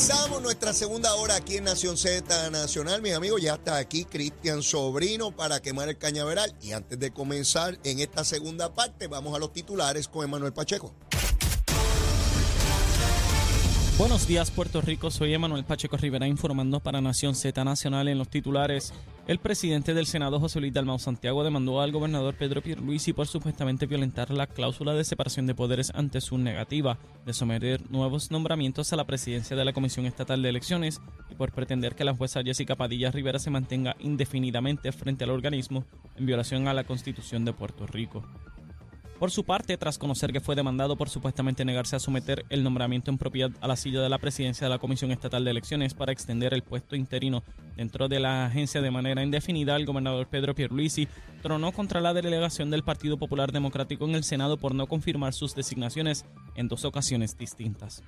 Comenzamos nuestra segunda hora aquí en Nación Z Nacional. Mis amigos, ya está aquí Cristian Sobrino para quemar el cañaveral. Y antes de comenzar en esta segunda parte, vamos a los titulares con Emanuel Pacheco. Buenos días, Puerto Rico. Soy Emanuel Pacheco Rivera informando para Nación Z Nacional en los titulares. El presidente del Senado, José Luis Dalmau Santiago, demandó al gobernador Pedro Pierluisi por supuestamente violentar la cláusula de separación de poderes ante su negativa de someter nuevos nombramientos a la presidencia de la Comisión Estatal de Elecciones y por pretender que la jueza Jessica Padilla Rivera se mantenga indefinidamente frente al organismo en violación a la Constitución de Puerto Rico. Por su parte, tras conocer que fue demandado por supuestamente negarse a someter el nombramiento en propiedad a la silla de la presidencia de la Comisión Estatal de Elecciones para extender el puesto interino dentro de la agencia de manera indefinida, el gobernador Pedro Pierluisi tronó contra la delegación del Partido Popular Democrático en el Senado por no confirmar sus designaciones en dos ocasiones distintas.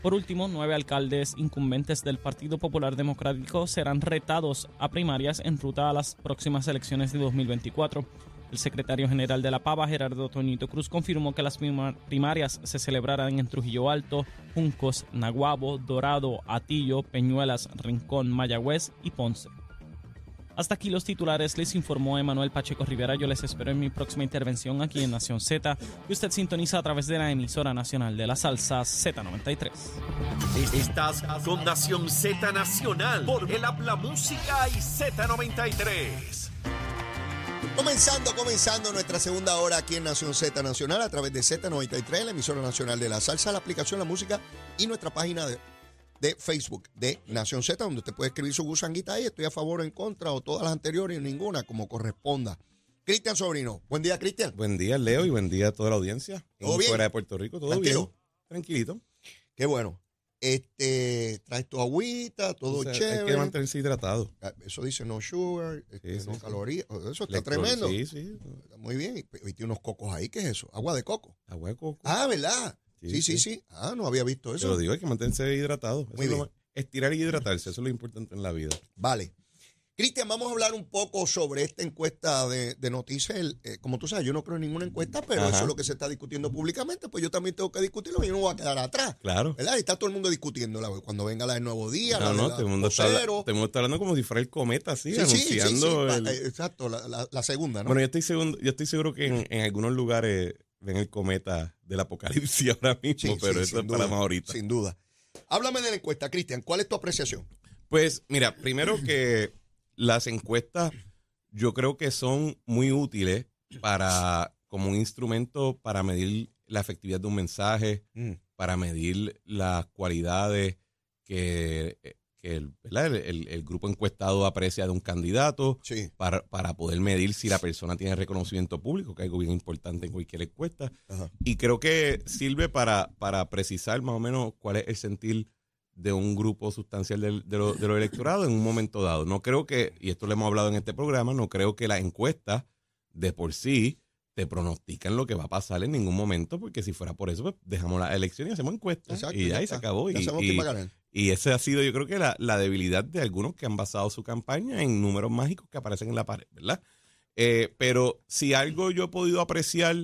Por último, nueve alcaldes incumbentes del Partido Popular Democrático serán retados a primarias en ruta a las próximas elecciones de 2024. El secretario general de la PAVA, Gerardo Toñito Cruz, confirmó que las primarias se celebrarán en Trujillo Alto, Juncos, Naguabo, Dorado, Atillo, Peñuelas, Rincón, Mayagüez y Ponce. Hasta aquí los titulares, les informó Emanuel Pacheco Rivera. Yo les espero en mi próxima intervención aquí en Nación Z, que usted sintoniza a través de la emisora nacional de la salsa Z93. Estás con Nación Z Nacional por el Habla Música y Z93. Comenzando, comenzando nuestra segunda hora aquí en Nación Z Nacional a través de Z93, la emisora nacional de la salsa, la aplicación La Música y nuestra página de, de Facebook de Nación Z, donde usted puede escribir su gusanguita ahí, estoy a favor o en contra, o todas las anteriores, ninguna, como corresponda. Cristian Sobrino, buen día, Cristian. Buen día, Leo, y buen día a toda la audiencia. ¿Todo bien? Fuera de Puerto Rico, todo Tranquilo. bien. Tranquilito. Qué bueno. Este, traes tu agüita, todo O sea, chévere. Hay que mantenerse hidratado. Ah, Eso dice no sugar, este, Sí, no sí, calorías. Eso está Electro- tremendo. Sí, sí. Muy bien. Y, tiene unos cocos ahí. ¿Qué es eso? Agua de coco. Agua de coco. Ah, ¿verdad? Sí, sí, Sí. Ah, no había visto Te eso. lo digo, hay que mantenerse hidratado. Eso Muy es bien. más- estirar y hidratarse, eso es lo importante en la vida. Vale. Cristian, vamos a hablar un poco sobre esta encuesta de, de noticias. Eh, como tú sabes, yo no creo en ninguna encuesta, pero Ajá. eso es lo que se está discutiendo públicamente, pues yo también tengo que discutirlo y yo no voy a quedar atrás. Claro. ¿Verdad? Y está todo el mundo discutiéndola. Cuando venga la del nuevo día, la No, de no, la todo el, mundo está, habla- vocero. todo el mundo está hablando como si fuera el cometa, así, Sí, sí, sí, sí, anunciando el- eh, exacto, la, la- la segunda, ¿no? Bueno, yo estoy, seguro, yo estoy seguro que en, en algunos lugares ven el cometa del apocalipsis ahora mismo, pero eso es para duda, más ahorita. Sin duda. Háblame de la encuesta, Cristian. ¿Cuál es tu apreciación? Pues mira, primero que las encuestas yo creo que son muy útiles para como un instrumento para medir la efectividad de un mensaje, para medir las cualidades que, que el, el- el- el grupo encuestado aprecia de un candidato, Sí. para, para poder medir si la persona tiene reconocimiento público, que es algo bien importante en cualquier encuesta. Ajá. Y creo que sirve para, para precisar más o menos cuál es el sentir de un grupo sustancial de, lo- de los electorados en un momento dado. No creo que, y esto lo hemos hablado en este programa, no creo que las encuestas de por sí te pronostican lo que va a pasar en ningún momento, porque si fuera por eso, pues dejamos la elección y hacemos encuestas. Exacto, y y se acabó. Ya y, y- quién va a ganar. y ese ha sido, yo creo que la, la debilidad de algunos que han basado su campaña en números mágicos que aparecen en la pared, ¿verdad? Eh, pero si algo yo he podido apreciar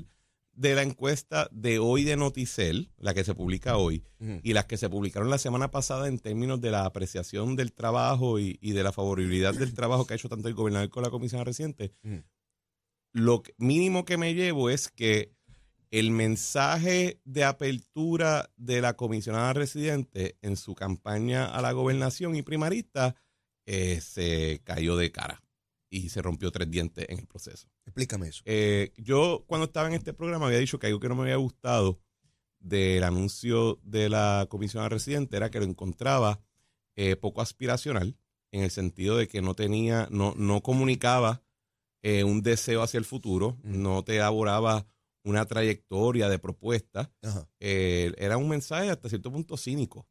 de la encuesta de hoy de Noticel, la que se publica hoy, y las que se publicaron la semana pasada en términos de la apreciación del trabajo y, y de la favorabilidad del trabajo que ha hecho tanto el gobernador como la comisión reciente, lo que- mínimo que me llevo es que el mensaje de apertura de la comisionada residente en su campaña a la gobernación y primarista eh, se cayó de cara y se rompió tres dientes en el proceso. Explícame eso. Eh, yo cuando estaba en este programa había dicho que algo que no me había gustado del anuncio de la comisionada residente era que lo encontraba eh, poco aspiracional en el sentido de que no tenía, no, no comunicaba eh, un deseo hacia el futuro, Mm. no te elaboraba una trayectoria de propuesta. Ajá. Eh, era un mensaje hasta cierto punto cínico,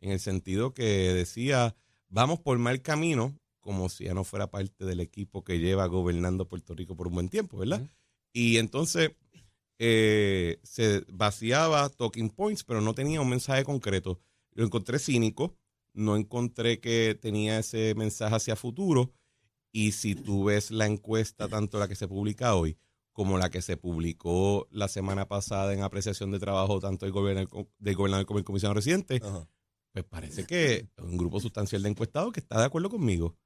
en el sentido que decía, vamos por mal camino como si ya no fuera parte del equipo que lleva gobernando Puerto Rico por un buen tiempo, ¿verdad? Y entonces eh, se vaciaba talking points, pero no tenía un mensaje concreto. Lo encontré cínico, no encontré que tenía ese mensaje hacia futuro. Y si tú ves la encuesta, tanto la que se publica hoy como la que se publicó la semana pasada en apreciación de trabajo tanto del gobernador, del gobernador como el comisionado residente, Ajá. pues parece que un grupo sustancial de encuestados que está de acuerdo conmigo.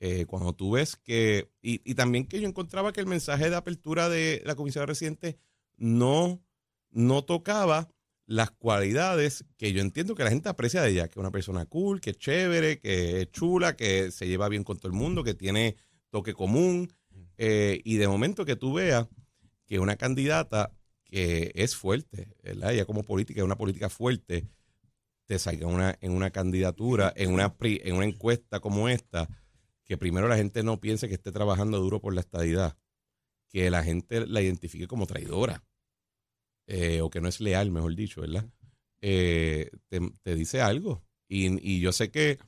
Eh, cuando tú ves que, y, y también que yo encontraba que el mensaje de apertura de la comisión reciente no, no tocaba las cualidades que yo entiendo que la gente aprecia de ella, que es una persona cool, que es chévere, que es chula, que se lleva bien con todo el mundo, que tiene toque común. eh, y de momento que tú veas que una candidata que es fuerte, ¿verdad? Ella como política es una política fuerte, te salga una, en una candidatura, en una, pri- en una encuesta como esta, que primero la gente no piense que esté trabajando duro por la estadidad, que la gente la identifique como traidora, eh, o que no es leal, mejor dicho, ¿verdad? Eh, te, te dice algo. Y, y yo sé que,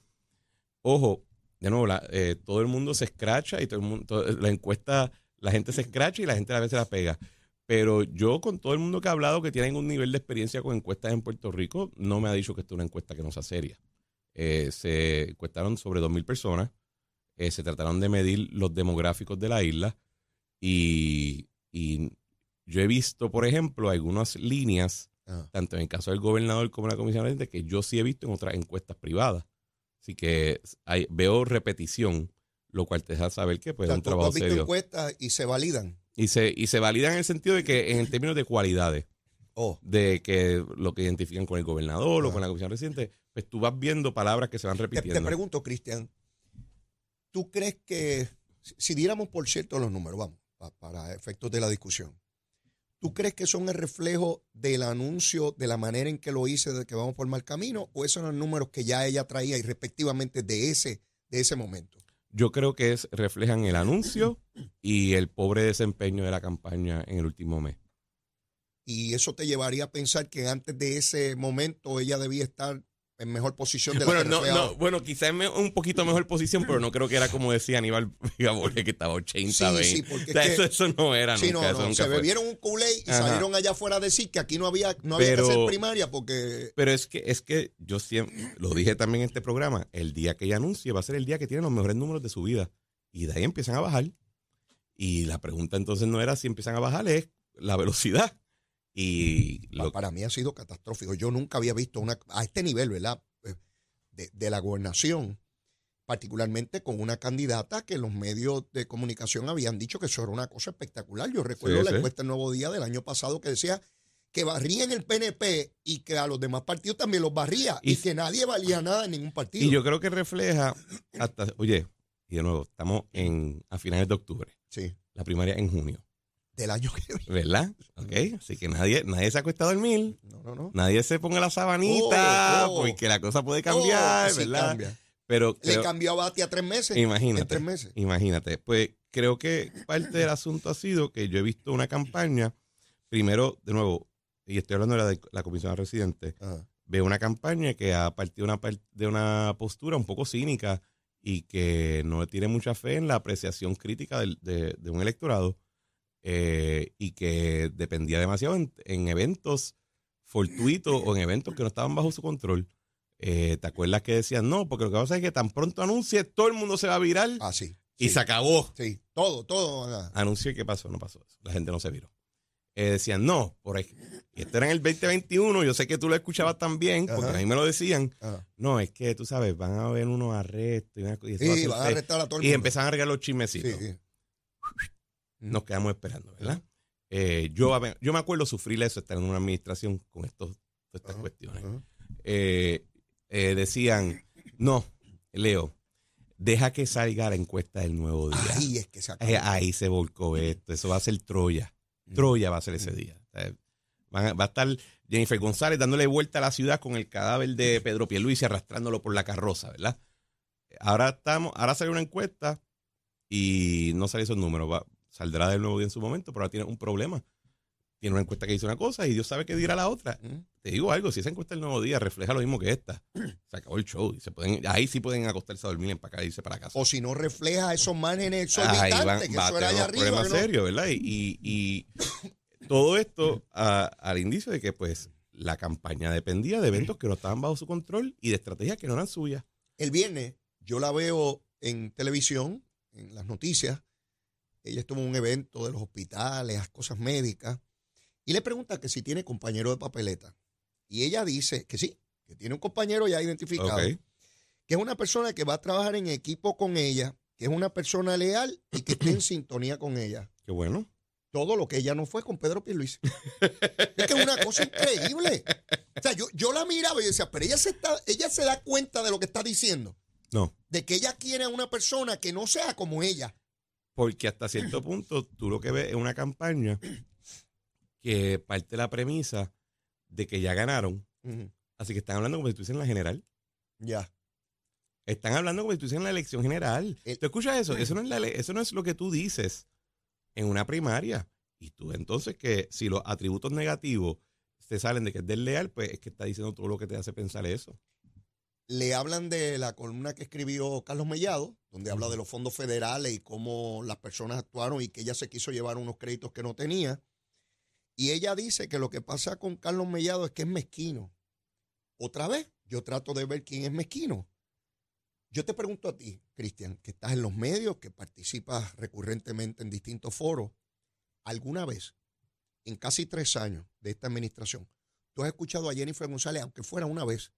ojo, de nuevo, la- eh, todo el mundo se escracha y todo el mundo, la encuesta, la gente se escracha y la gente a veces la pega. Pero yo, con todo el mundo que ha hablado que tienen un nivel de experiencia con encuestas en Puerto Rico, no me ha dicho que esta es una encuesta que no sea seria. Eh, se encuestaron sobre 2.000 personas, eh, se trataron de medir los demográficos de la isla y, y yo he visto, por ejemplo, algunas líneas, Ajá. tanto en el caso del gobernador como en la comisión de que yo sí he visto en otras encuestas privadas. Así que hay- veo repetición, lo cual te deja saber que pues, O sea, es un tú- trabajo has visto serio. encuestas y se validan. Y se, y se valida en el sentido de que, en términos de cualidades, Oh, de que lo que identifican con el gobernador o Ajá. con la comisión reciente, pues tú vas viendo palabras que se van te, repitiendo. te pregunto, Cristian, ¿tú crees que, si, diéramos por cierto los números, vamos, pa- para efectos de la discusión, ¿tú crees que son el reflejo del anuncio, de la manera en que lo hice, de que vamos por mal camino, o esos son los números que ya ella traía y respectivamente de ese, de ese momento? Yo creo que es, reflejan el anuncio y el pobre desempeño de la campaña en el último mes. Y eso te llevaría a pensar que antes de ese momento ella debía estar en mejor posición de la Bueno, que no, refleja no, ahora. bueno, quizás en un poquito mejor posición, pero no creo que era como decía Aníbal Gabole, que estaba 80, Sí, 20. sí, porque O sea, es que- eso, eso no era Sí, nunca. no, no, nunca se fue. bebieron un culé y Ajá. salieron allá afuera a decir que aquí no había, no había Pero- que hacer primaria porque Pero es que, es que yo siempre, lo dije también en este programa, el día que ella anuncie va a ser el día que tiene los mejores números de su vida. Y de ahí empiezan a bajar. Y la pregunta entonces no era si empiezan a bajar, es la velocidad. Y lo, para mí ha sido catastrófico. Yo nunca había visto una a este nivel, ¿verdad? Eh, De, de la gobernación, particularmente con una candidata que los medios de comunicación habían dicho que eso era una cosa espectacular. Yo recuerdo Sí, la sí. encuesta del Nuevo Día del año pasado que decía que barrían el PNP y que a los demás partidos también los barría y, Y- que nadie valía nada en ningún partido. y yo creo que refleja hasta, oye, y de nuevo, estamos en, a finales de octubre, sí, la primaria en junio, del año que viene. ¿verdad? Ok, así que nadie, nadie se ha acostado a dormir, No, no, no. nadie se ponga la sabanita, Oh, oh. porque la cosa puede cambiar, Oh, sí ¿verdad? cambia. Pero Le creo- cambió a Bati a tres meses. En Imagínate. tres meses. Imagínate. Pues creo que parte del asunto ha sido que yo he visto una campaña, primero, de nuevo, y estoy hablando de la, de la comisión residente, Ajá. veo una campaña que ha partido una, de una postura un poco cínica y que no tiene mucha fe en la apreciación crítica del- de, de un electorado eh, y que dependía demasiado en, en eventos fortuitos o en eventos que no estaban bajo su control. Eh, ¿Te acuerdas que decían no? Porque lo que pasa es que tan pronto anuncie, todo el mundo se va a virar Ah, sí. y sí, se acabó. Sí, todo, todo. ajá. Anuncié que pasó, no pasó eso. La gente no se viró. Eh, decían, no, por ahí. Y esto era en el 2021, yo sé que tú lo escuchabas también, porque Ajá. a mí me lo decían. Ajá. No, es que tú sabes, van a haber unos arrestos y, una y eso va a Sí, van a arrestar a todo el Y empezaron a regar los Sí, chismecitos. sí. Nos quedamos esperando, ¿verdad? Eh, yo, yo me acuerdo sufrir eso, estar en una administración con estos, todas estas cuestiones. Eh, eh, decían, no, Leo, deja que salga la encuesta del nuevo día. Ahí es que se ahí se volcó esto. Eso va a ser Troya. Mm. Troya va a ser ese día. O sea, van a- va a estar Jennifer González dándole vuelta a la ciudad con el cadáver de Pedro Pierluisi arrastrándolo por la carroza, ¿verdad? Ahora estamos, ahora sale una encuesta y no sale esos números. Va- saldrá del nuevo día en su momento, pero ahora tiene un problema. tiene una encuesta que dice una cosa y Dios sabe que dirá la otra. Mm. Te digo algo, si esa encuesta del nuevo día refleja lo mismo que esta, se acabó el show. Y se pueden, ahí sí pueden acostarse a dormir, empacar y irse para casa. O si no refleja esos márgenes exorbitantes que eso era allá arriba. problemas que no- serios, ¿verdad? Y, y- y todo esto a- al indicio de que pues la campaña dependía de eventos que no estaban bajo su control y de estrategias que no eran suyas. El viernes yo la veo en televisión, en las noticias. Ella estuvo en un evento de los hospitales, las cosas médicas, y le pregunta que si tiene compañero de papeleta. Y ella dice que sí, que tiene un compañero ya identificado, que es una persona que va a trabajar en equipo con ella, que es una persona leal y que esté en sintonía con ella. Qué bueno. Todo lo que ella no fue con Pedro Pierluisi. es que es una cosa increíble. O sea, yo, yo la miraba y decía, pero ella se, está, ella se da cuenta de lo que está diciendo No, de que ella quiere a una persona que no sea como ella. Porque hasta cierto punto tú lo que ves es una campaña que parte de la premisa de que ya ganaron, así que están hablando como si estuviesen en la general. Ya. Están hablando como si estuviesen en la elección general. El- ¿Tú escuchas eso? Eso no, es la eso no es lo que tú dices en una primaria. Y tú entonces que si los atributos negativos te salen de que es desleal, pues es que está diciendo todo lo que te hace pensar eso. Le hablan de la columna que escribió Carlos Mellado, donde habla de los fondos federales y cómo las personas actuaron y que ella se quiso llevar unos créditos que no tenía. Y ella dice que lo que pasa con Carlos Mellado es que es mezquino. Otra vez, yo trato de ver quién es mezquino. Yo te pregunto a ti, Cristian, que estás en los medios, que participas recurrentemente en distintos foros, ¿alguna vez, en casi tres años de esta administración, tú has escuchado a Jennifer González, aunque fuera una vez,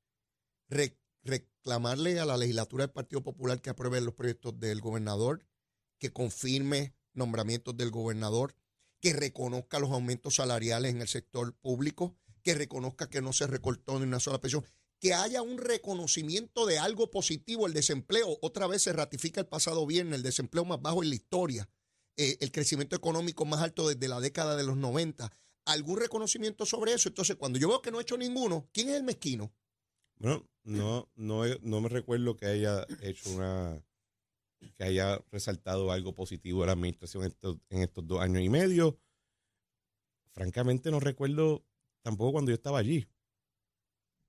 re- reclamarle a la legislatura del Partido Popular que apruebe los proyectos del gobernador, que confirme nombramientos del gobernador, que reconozca los aumentos salariales en el sector público, que reconozca que no se recortó ni una sola pensión, que haya un reconocimiento de algo positivo, el desempleo, otra vez se ratifica el pasado viernes, el desempleo más bajo en la historia, eh, el crecimiento económico más alto desde la década de los 90, algún reconocimiento sobre eso. Entonces, cuando yo veo que no he hecho ninguno, ¿quién es el mezquino? Bueno, no, no, no me recuerdo que haya hecho una, que haya resaltado algo positivo de la administración en estos, en estos dos años y medio. Francamente no recuerdo tampoco cuando yo estaba allí.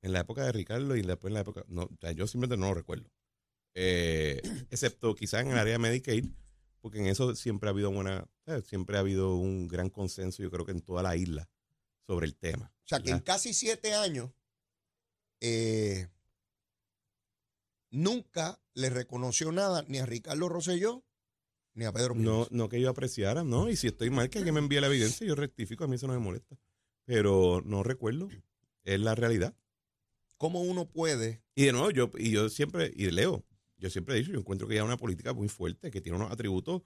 En la época de Ricardo y después en la época, no, o sea, yo simplemente no lo recuerdo. Eh, excepto quizás en el área de Medicaid, porque en eso siempre ha habido una, ¿sabes? siempre ha habido un gran consenso, yo creo que en toda la isla, sobre el tema. O sea, que en casi siete años eh, nunca le reconoció nada ni a Ricardo Rosselló ni a Pedro No, Pierluisi. no que yo apreciara, ¿no? Y si estoy mal, que alguien me envíe la evidencia, yo rectifico, a mí eso no me molesta. Pero no recuerdo, es la realidad. ¿Cómo uno puede? Y de nuevo, yo, y yo siempre, y leo, yo siempre he dicho, yo encuentro que ya una política muy fuerte, que tiene unos atributos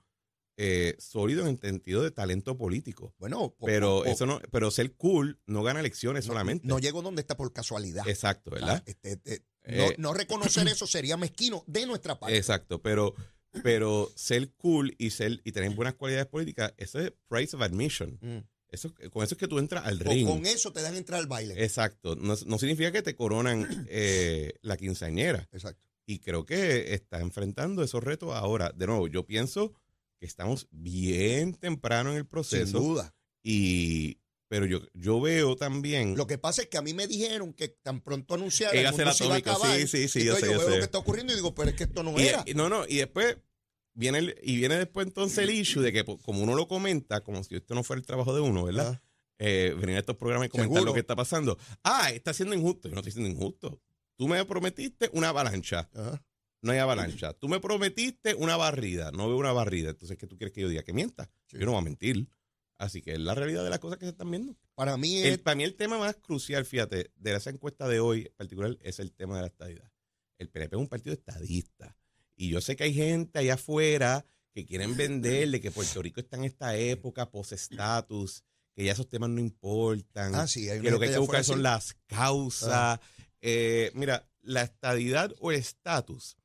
eh, sólidos en sentido de talento político. Bueno, po- Pero po- eso no, pero ser cool no gana elecciones no- solamente. No llego donde está por casualidad. Exacto, ¿verdad? Este, este, Eh, no, no reconocer eso sería mezquino de nuestra parte. Exacto, pero, pero ser cool y ser y tener buenas cualidades políticas, eso es price of admission. Mm. Eso, con eso es que tú entras al ring. con eso te dan entrar al baile. Exacto. No, no significa que te coronan eh, la quinceañera. Exacto. Y creo que está enfrentando esos retos ahora. De nuevo, yo pienso que estamos bien temprano en el Sin proceso. duda. Y, pero yo, yo veo también. Lo que pasa es que a mí me dijeron que tan pronto anunciaran Ella el mundo la se iba a acabar. sí, sí, sí, yo Entonces sé, yo yo veo sé. lo que está ocurriendo y digo, pero es que esto no y, era. no, no, y después viene el, y viene después entonces el issue de que como uno lo comenta, como si esto no fuera el trabajo de uno, ¿verdad? Ah. Eh, venir a estos programas y comentar Seguro. lo que está pasando. Ah, está siendo injusto. Yo no estoy siendo injusto. Tú me prometiste una avalancha. Ajá. No hay avalancha. Tú me prometiste una barrida. No veo una barrida. Entonces, ¿qué tú quieres que yo diga? Que mienta. Sí. Yo no voy a mentir. Así que es la realidad de las cosas que se están viendo. Para mí es El, para mí el tema más crucial, fíjate, de esa encuesta de hoy en particular es el tema de la estadidad. El PNP es un partido estadista. Y yo sé que hay gente allá afuera que quieren venderle que Puerto Rico está en esta época post-estatus, que ya esos temas no importan, Ah, sí, hay que lo que hay que buscar son así. las causas. Eh, mira, la estadidad o el estatus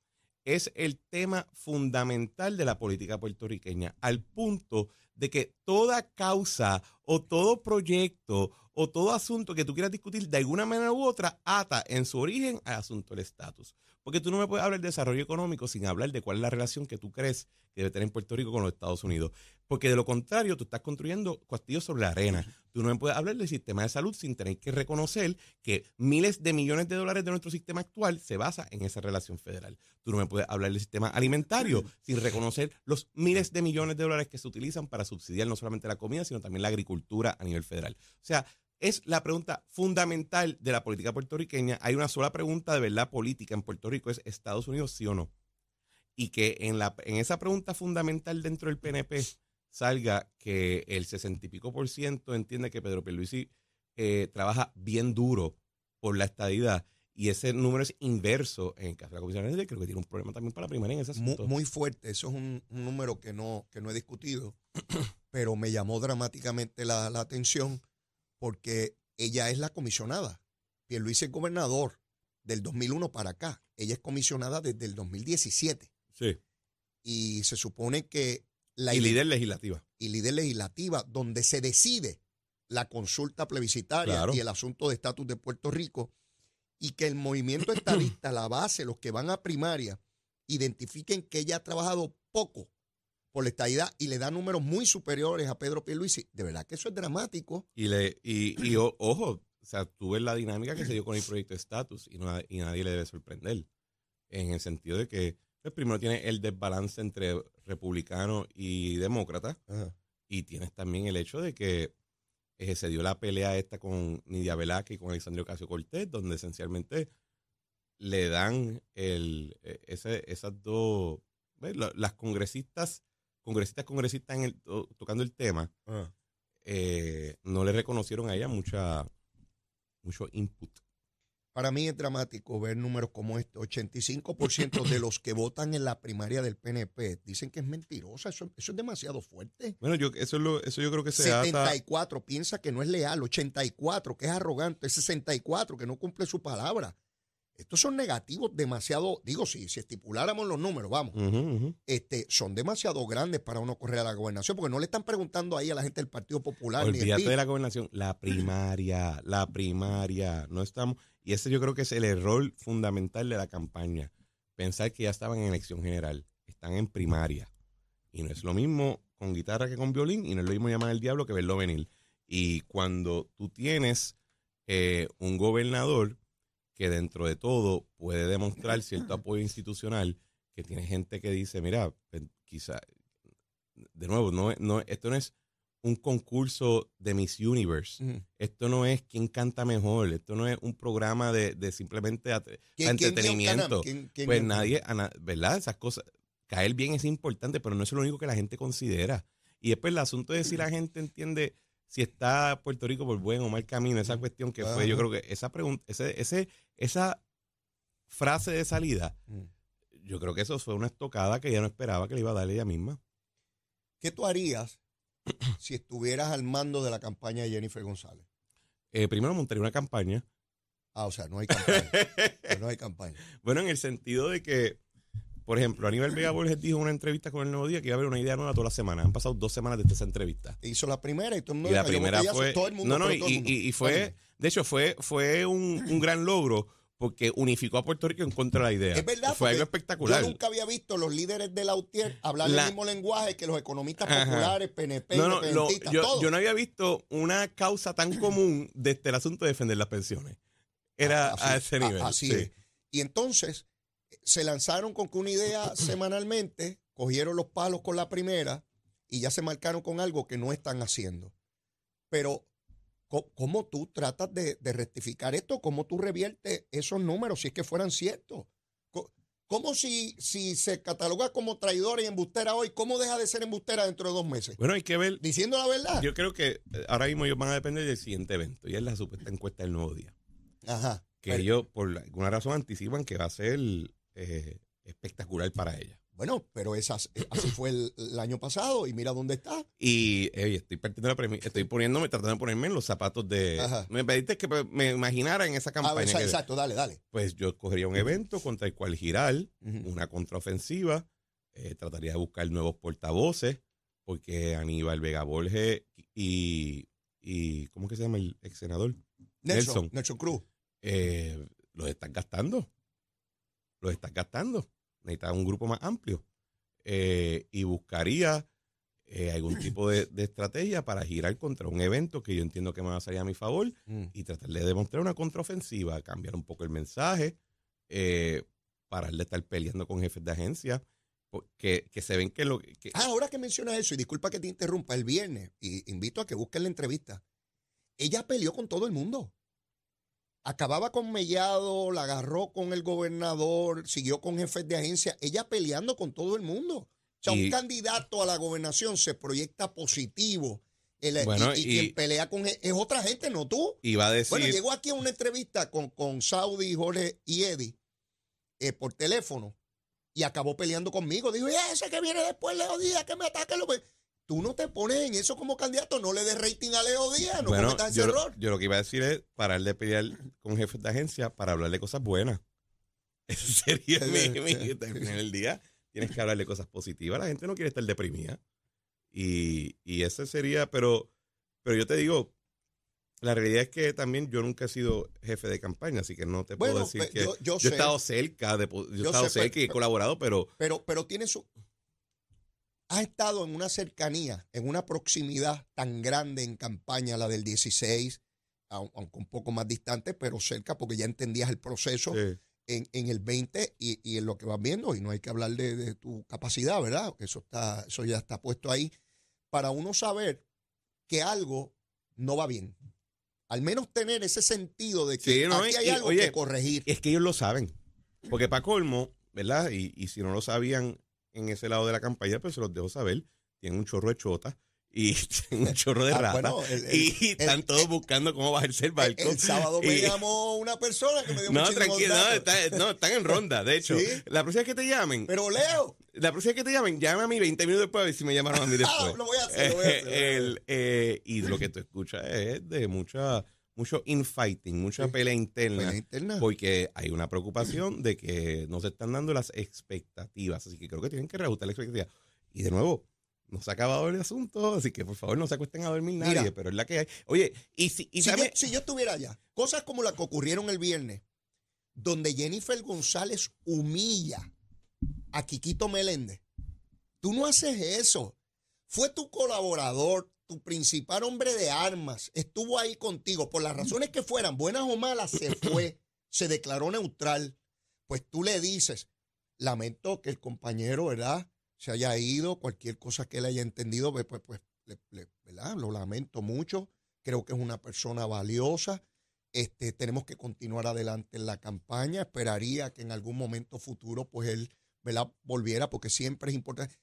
es el tema fundamental de la política puertorriqueña, al punto de que toda causa o todo proyecto o todo asunto que tú quieras discutir de alguna manera u otra ata en su origen al asunto del estatus. Porque tú no me puedes hablar de desarrollo económico sin hablar de cuál es la relación que tú crees que debe tener Puerto Rico con los Estados Unidos. Porque de lo contrario, tú estás construyendo castillos sobre la arena. Tú no me puedes hablar del sistema de salud sin tener que reconocer que miles de millones de dólares de nuestro sistema actual se basa en esa relación federal. Tú no me puedes hablar del sistema alimentario sin reconocer los miles de millones de dólares que se utilizan para subsidiar no solamente la comida, sino también la agricultura a nivel federal. O sea, es la pregunta fundamental de la política puertorriqueña. Hay una sola pregunta de verdad política en Puerto Rico, es Estados Unidos sí o no. Y que en, la, en esa pregunta fundamental dentro del PNP salga que el sesenta y pico por ciento entiende que Pedro Pierluisi eh, trabaja bien duro por la estadidad y ese número es inverso en el caso de la Comisión de creo que tiene un problema también para la primaria en ese asunto. Muy, muy fuerte, eso es un, un, número que no, que no he discutido, pero me llamó dramáticamente la, la atención porque ella es la comisionada. Pierluisi es gobernador del 2001 para acá. Ella es comisionada desde el 2017. Sí. Y se supone que la y líder legislativa. Y líder legislativa, donde se decide la consulta plebiscitaria Claro. y el asunto de estatus de Puerto Rico, y que el movimiento estadista, la base, los que van a primaria, identifiquen que ella ha trabajado poco por la estadidad y le da números muy superiores a Pedro Pierluisi. De verdad que eso es dramático. Y, le, y, y o- ojo, o sea, tú ves la dinámica que se dio con el proyecto de estatus y, no- y nadie le debe sorprender. En el sentido de que, pues, primero tiene el desbalance entre republicano y demócrata. Y tienes también el hecho de que eh, se dio la pelea esta con Nidia Velázquez y con Alexandria Ocasio Cortés, donde esencialmente le dan el, eh, ese, esas dos, las congresistas, congresistas, congresistas en el, to- tocando el tema, eh, no le reconocieron a ella mucha, mucho input. Para mí es dramático ver números como este. 85% de los que votan en la primaria del PNP dicen que es mentirosa. Eso, eso es demasiado fuerte. Bueno, yo, eso, es lo, eso yo creo que se ata 74 piensa que no es leal, 84 que es arrogante, 64 que no cumple su palabra. Estos son negativos demasiado, digo, si, si estipuláramos los números, vamos, este, son demasiado grandes para uno correr a la gobernación, porque no le están preguntando ahí a la gente del Partido Popular. ni Olvídate PIB. de la gobernación, la primaria, la primaria, no estamos, y ese yo creo que es el error fundamental de la campaña, pensar que ya estaban en elección general, están en primaria, y no es lo mismo con guitarra que con violín, y no es lo mismo llamar al diablo que verlo venir. Y cuando tú tienes eh, un gobernador que dentro de todo puede demostrar cierto apoyo institucional, que tiene gente que dice, mira, quizá, de nuevo, no, no, esto no es un concurso de Miss Universe. Esto no es quién canta mejor. Esto no es un programa de, de simplemente ate- ¿Quién- quién guió entretenimiento. Canam? ¿Quién- quién pues nadie, na- ¿verdad? Esas cosas. Caer bien es importante, pero no es lo único que la gente considera. Y después el asunto de si la gente entiende si está Puerto Rico por buen o mal camino, esa cuestión que fue, yo creo que esa pregunta, ese, ese, esa frase de salida, Mm. yo creo que eso fue una estocada que ella no esperaba que le iba a dar ella misma. ¿Qué tú harías si estuvieras al mando de la campaña de Jennifer González? Eh, primero montaría una campaña. Ah, o sea, no hay campaña. no hay campaña. Bueno, en el sentido de que, por ejemplo, Aníbal Vega Borges dijo en una entrevista con el Nuevo Día que iba a haber una idea nueva toda la semana. Han pasado dos semanas desde esa entrevista. Hizo la primera y todo el mundo Y la primera fue. todo el mundo, no, no, y, todo el mundo. y- y Todo el fue. De hecho, fue, fue un, un gran logro porque unificó a Puerto Rico en contra de la idea. Es verdad. Fue algo espectacular. Yo nunca había visto los líderes de la UTIER hablar La- el mismo lenguaje que los economistas Ajá. populares, PNP, No, no, lo- yo, todos. yo no había visto una causa tan común desde el asunto de defender las pensiones. Era Así- a ese nivel. Así sí. es. Y entonces se lanzaron con una idea semanalmente, cogieron los palos con la primera y ya se marcaron con algo que no están haciendo. Pero, ¿cómo tú tratas de, de rectificar esto? ¿Cómo tú reviertes esos números si es que fueran ciertos? ¿Cómo si, si se cataloga como traidora y embustera hoy, cómo deja de ser embustera dentro de dos meses? Bueno, hay que ver. Diciendo la verdad. Yo creo que eh, ahora mismo ellos van a depender del siguiente evento y es la supuesta encuesta del nuevo día. Ajá. Que Pero- ellos, por alguna razón, anticipan que va a ser eh, espectacular para ella. Bueno, pero esas, eh, así fue el, el año pasado y mira dónde está. Y estoy partiendo la premi- estoy poniéndome, tratando de ponerme en los zapatos de. Ajá. Me pediste que me imaginara en esa Ah, campaña. exa- que- exacto, dale, dale. pues yo escogería un evento contra el cual girar, una contraofensiva, eh, trataría de buscar nuevos portavoces, porque Aníbal Vega Borges y, y ¿cómo que se llama el ex senador? Nelson, Nelson. Nelson Cruz. Eh, los están gastando. Los estás gastando. Necesitas un grupo más amplio. Eh, y buscaría eh, algún tipo de, de estrategia para girar contra un evento que yo entiendo que me va a salir a mi favor Mm. y tratar de demostrar una contraofensiva, cambiar un poco el mensaje, eh, parar de estar peleando con jefes de agencia, que, que se ven que lo que, Ah, ahora que mencionas eso, y disculpa que te interrumpa, el viernes, y invito a que busquen la entrevista, ella peleó con todo el mundo. Acababa con Mellado, la agarró con el gobernador, siguió con jefes de agencia, ella peleando con todo el mundo. O sea, Y- un candidato a la gobernación se proyecta positivo. El- Bueno, y, y y- quien pelea con él es otra gente, no tú. iba a decir Bueno, llegó aquí a una entrevista con, con Saudi, Jorge y Eddie eh, por teléfono y acabó peleando conmigo. Dijo, "Y ese que viene después, Leo Díaz, que me ataque. Tú no te pones en eso como candidato, no le des rating a Leo Díaz, no bueno, cometas ese yo, error. yo lo que iba a decir es parar de pelear con jefes de agencia para hablar de cosas buenas. Ese sería mi, mi- del día. Tienes que hablar de cosas positivas. La gente no quiere estar deprimida. Y, y ese sería, pero, pero yo te digo, la realidad es que también yo nunca he sido jefe de campaña, así que no te puedo Bueno, decir pe- que yo- yo he sé. estado cerca, de, po- yo he Yo estado sé, cerca y he pero- colaborado, pero Pero, pero tiene su. Has estado en una cercanía, en una proximidad tan grande en campaña, la del 16, aun- aunque un poco más distante, pero cerca, porque ya entendías el proceso. en, en el 20 y, y en lo que vas viendo, y no hay que hablar de, de tu capacidad, ¿verdad? Eso, está, eso ya está puesto ahí, para uno saber que algo no va bien. Al menos tener ese sentido de que Sí, no, aquí hay y, algo oye, que corregir. es que ellos lo saben. Porque para colmo, ¿verdad? Y, y si no lo sabían en ese lado de la campaña, pues se los dejo saber. Tienen un chorro de chotas y un chorro de Ah, ratas. bueno, el- el- y están el- todos buscando cómo bajarse el barco. El, sábado me Y- llamó una persona que me dio No, tranquilo, no, está- no, están en ronda. De hecho, ¿Sí? la próxima vez que te llamen, Pero Leo, la próxima vez que te llamen, llama a mí 20 minutos después a ver si me llamaron a mí después. ah, lo voy a hacer, lo voy a hacer. El, eh, y lo que tú escuchas es de mucha, mucho infighting, mucha Sí. pelea interna. Pelea interna. Porque hay una preocupación de que no se están dando las expectativas. Así que creo que tienen que reajustar la expectativa. Y de nuevo, no se ha acabado el asunto, así que por favor no se acuesten a dormir nadie, Mira. pero es la que hay. Oye, y si, y si, yo, si yo estuviera allá, cosas como las que ocurrieron el viernes, donde Jennifer González humilla a Quiquito Meléndez. Tú no haces eso. Fue tu colaborador, tu principal hombre de armas, estuvo ahí contigo. Por las razones que fueran, buenas o malas, se fue, se declaró neutral. Pues tú le dices, lamento que el compañero, ¿verdad? Se haya ido, cualquier cosa que él haya entendido, pues, pues, pues le- le- ¿verdad? Lo lamento mucho. Creo que es una persona valiosa. Este, tenemos que continuar adelante en la campaña. Esperaría que en algún momento futuro, pues él ¿verdad? volviera, porque siempre es importante.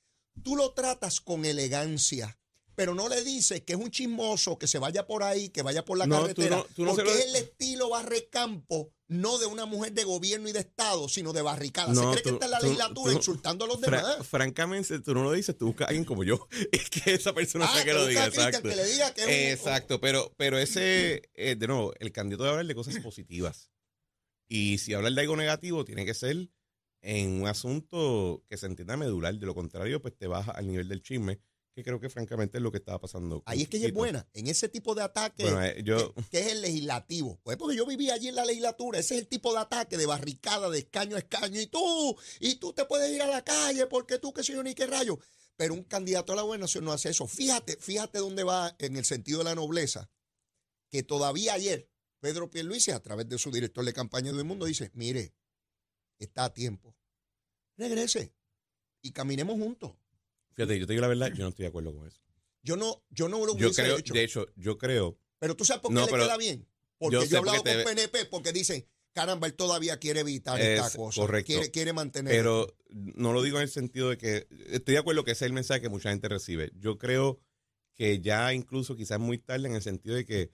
Tú lo tratas con elegancia, pero no le dices que es un chismoso, que se vaya por ahí, que vaya por la No, tú carretera, no- tú no se porque lo- es el estilo barrecampo, no de una mujer de gobierno y de Estado, sino de barricada. No, se cree que tú- está en la tú- legislatura insultando a los fra- demás. francamente, tú no lo dices, tú buscas a alguien como yo. Es que esa persona Ah, sea que te lo diga. Exacto. que le diga que es un- Exacto, pero, pero ese, eh, de nuevo, el candidato debe hablar de cosas positivas. Y si hablar de algo negativo, tiene que ser en un asunto que se entienda medular. De lo contrario, pues te baja al nivel del chisme, que creo que francamente es lo que estaba pasando. Ahí es que ella es buena, en ese tipo de ataque. Bueno, eh, yo, que, que es el legislativo. Pues porque yo viví allí en la legislatura. Ese es el tipo de ataque, de barricada, de escaño a escaño. Y tú, y tú te puedes ir a la calle porque tú, qué sé yo, ni qué rayo. Pero un candidato a la gobernación no hace eso. Fíjate, fíjate dónde va en el sentido de la nobleza, que todavía ayer Pedro Pierluisi, a través de su director de campaña del mundo, dice, mire, está a tiempo. Regrese y caminemos juntos. Fíjate, yo te digo la verdad, yo no estoy de acuerdo con eso. Yo no, yo no lo Yo hubiese creo, hecho. de hecho, yo creo, Pero tú sabes por qué No, le queda bien. Porque yo he hablado con PNP porque dicen, caramba, él todavía quiere evitar Es esta cosa. correcto. Quiere, quiere mantener. pero no lo digo en el sentido de que, estoy de acuerdo que ese es el mensaje que mucha gente recibe. Yo creo que ya incluso quizás muy tarde en el sentido de que,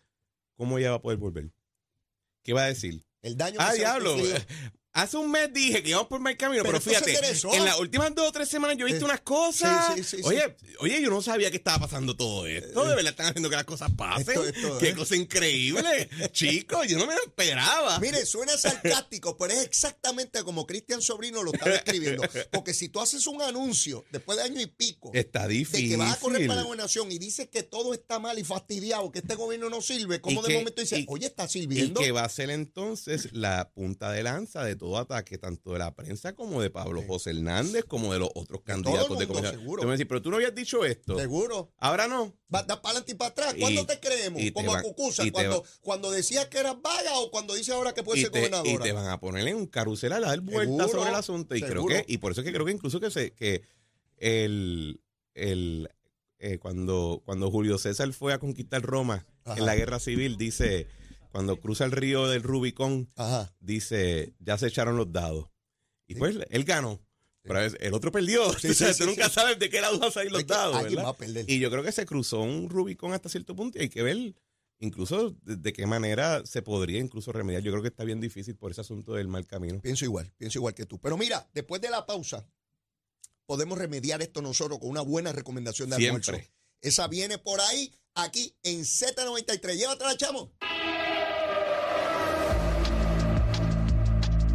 ¿cómo ella va a poder volver? ¿Qué va a decir? el daño Ah, diablo. Hace un mes dije que íbamos por mal camino, Pero pero, fíjate, en las últimas dos o tres semanas yo he visto Eh, unas cosas. sí, sí, sí, oye, oye, yo no sabía que estaba pasando todo esto. De verdad están haciendo que las cosas pasen. Esto- esto, Qué eh. cosa increíble. Chicos, yo no me lo esperaba. Mire, suena sarcástico, pero es exactamente como Cristian Sobrino lo está describiendo. Porque si tú haces un anuncio después de año y pico Está de difícil. que vas a correr para la gobernación y dices que todo está mal y fastidiado, que este gobierno no sirve, como Y de que- momento dices, y- oye, está y sirviendo. que va a ser entonces la punta de lanza de todo ataque, tanto de la prensa como de Pablo José Hernández, como de los otros candidatos todo el de mundo, seguro. Vas a decir, pero tú no habías dicho esto. Seguro. Ahora no. Va, da para adelante y para atrás. Y- ¿Cuándo te creemos? y te Como a Cucusa, y cuando, cuando decías que eras vaga o cuando dice ahora que puede y ser te, y gobernadora. te van a poner en un carrusel a dar vueltas Seguro, sobre el asunto. Y creo seguro. que, y por eso es que creo que incluso que se, que el, el eh, cuando, cuando Julio César fue a conquistar Roma Ajá. en la guerra civil, dice, cuando cruza el río del Rubicón, Ajá. dice, ya se echaron los dados. Y pues él ganó. Pero el otro perdió. Sí, o sea, sí, tú nunca sabes de qué lado van a salir los dados, ¿verdad? va a perder. Y yo creo que se cruzó un Rubicón hasta cierto punto y hay que ver incluso de, de qué manera se podría incluso remediar. Yo creo que está bien difícil por ese asunto del mal camino. Pienso igual, pienso igual que tú. Pero mira, después de la pausa, podemos remediar esto nosotros con una buena recomendación de almuerzo. Siempre. Esa viene por ahí, aquí en Z93. Llévatela, chamo.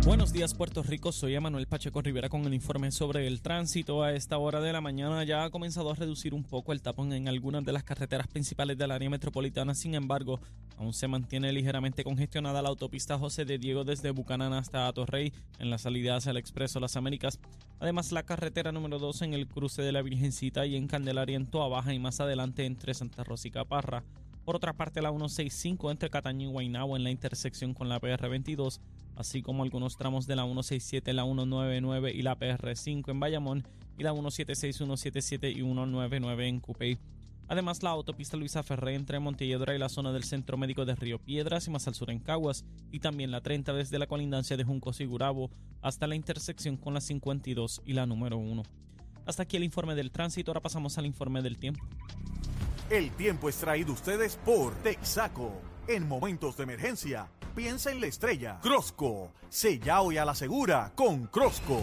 Buenos días Puerto Rico, soy Emanuel Pacheco Rivera con el informe sobre el tránsito. A esta hora de la mañana ya ha comenzado a reducir un poco el tapón en algunas de las carreteras principales del área metropolitana, sin embargo, aún se mantiene ligeramente congestionada la autopista José de Diego desde Bucanán hasta Atorrey en la salida hacia el Expreso Las Américas. Además, la carretera número 2 en el cruce de la Virgencita y en Candelaria en Toa Baja y más adelante entre Santa Rosa y Caparra. Por otra parte, la 165 entre Cataño y Guaynabo en la intersección con la PR22, así como algunos tramos de la 167, la 199 y la PR5 en Bayamón y la 176, 177 y 199 en Cupey. Además, la autopista Luisa Ferré entre Montelledra y la zona del Centro Médico de Río Piedras y más al sur en Caguas, y también la 30 desde la colindancia de Juncos y Gurabo hasta la intersección con la 52 y la número 1. Hasta aquí el informe del tránsito, ahora pasamos al informe del tiempo. El tiempo es traído ustedes por Texaco. En momentos de emergencia, piensa en la estrella. Crosco, sella hoy a la segura con Crosco.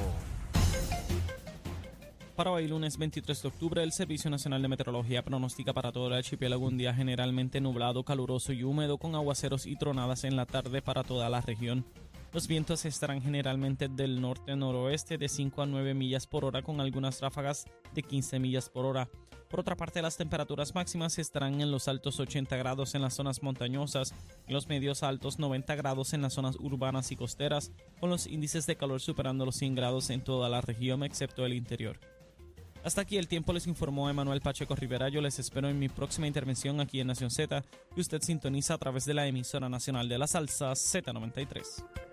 Para hoy, lunes 23 de octubre, el Servicio Nacional de Meteorología pronostica para todo el archipiélago un día generalmente nublado, caluroso y húmedo con aguaceros y tronadas en la tarde para toda la región. Los vientos estarán generalmente del norte-noroeste de 5 a 9 millas por hora con algunas ráfagas de 15 millas por hora. Por otra parte, las temperaturas máximas estarán en los altos 80 grados en las zonas montañosas y los medios altos 90 grados en las zonas urbanas y costeras, con los índices de calor superando los 100 grados en toda la región excepto el interior. Hasta aquí el tiempo les informó Emanuel Pacheco Rivera. Yo les espero en mi próxima intervención aquí en Nación Z, que usted sintoniza a través de la emisora nacional de la salsa Z93.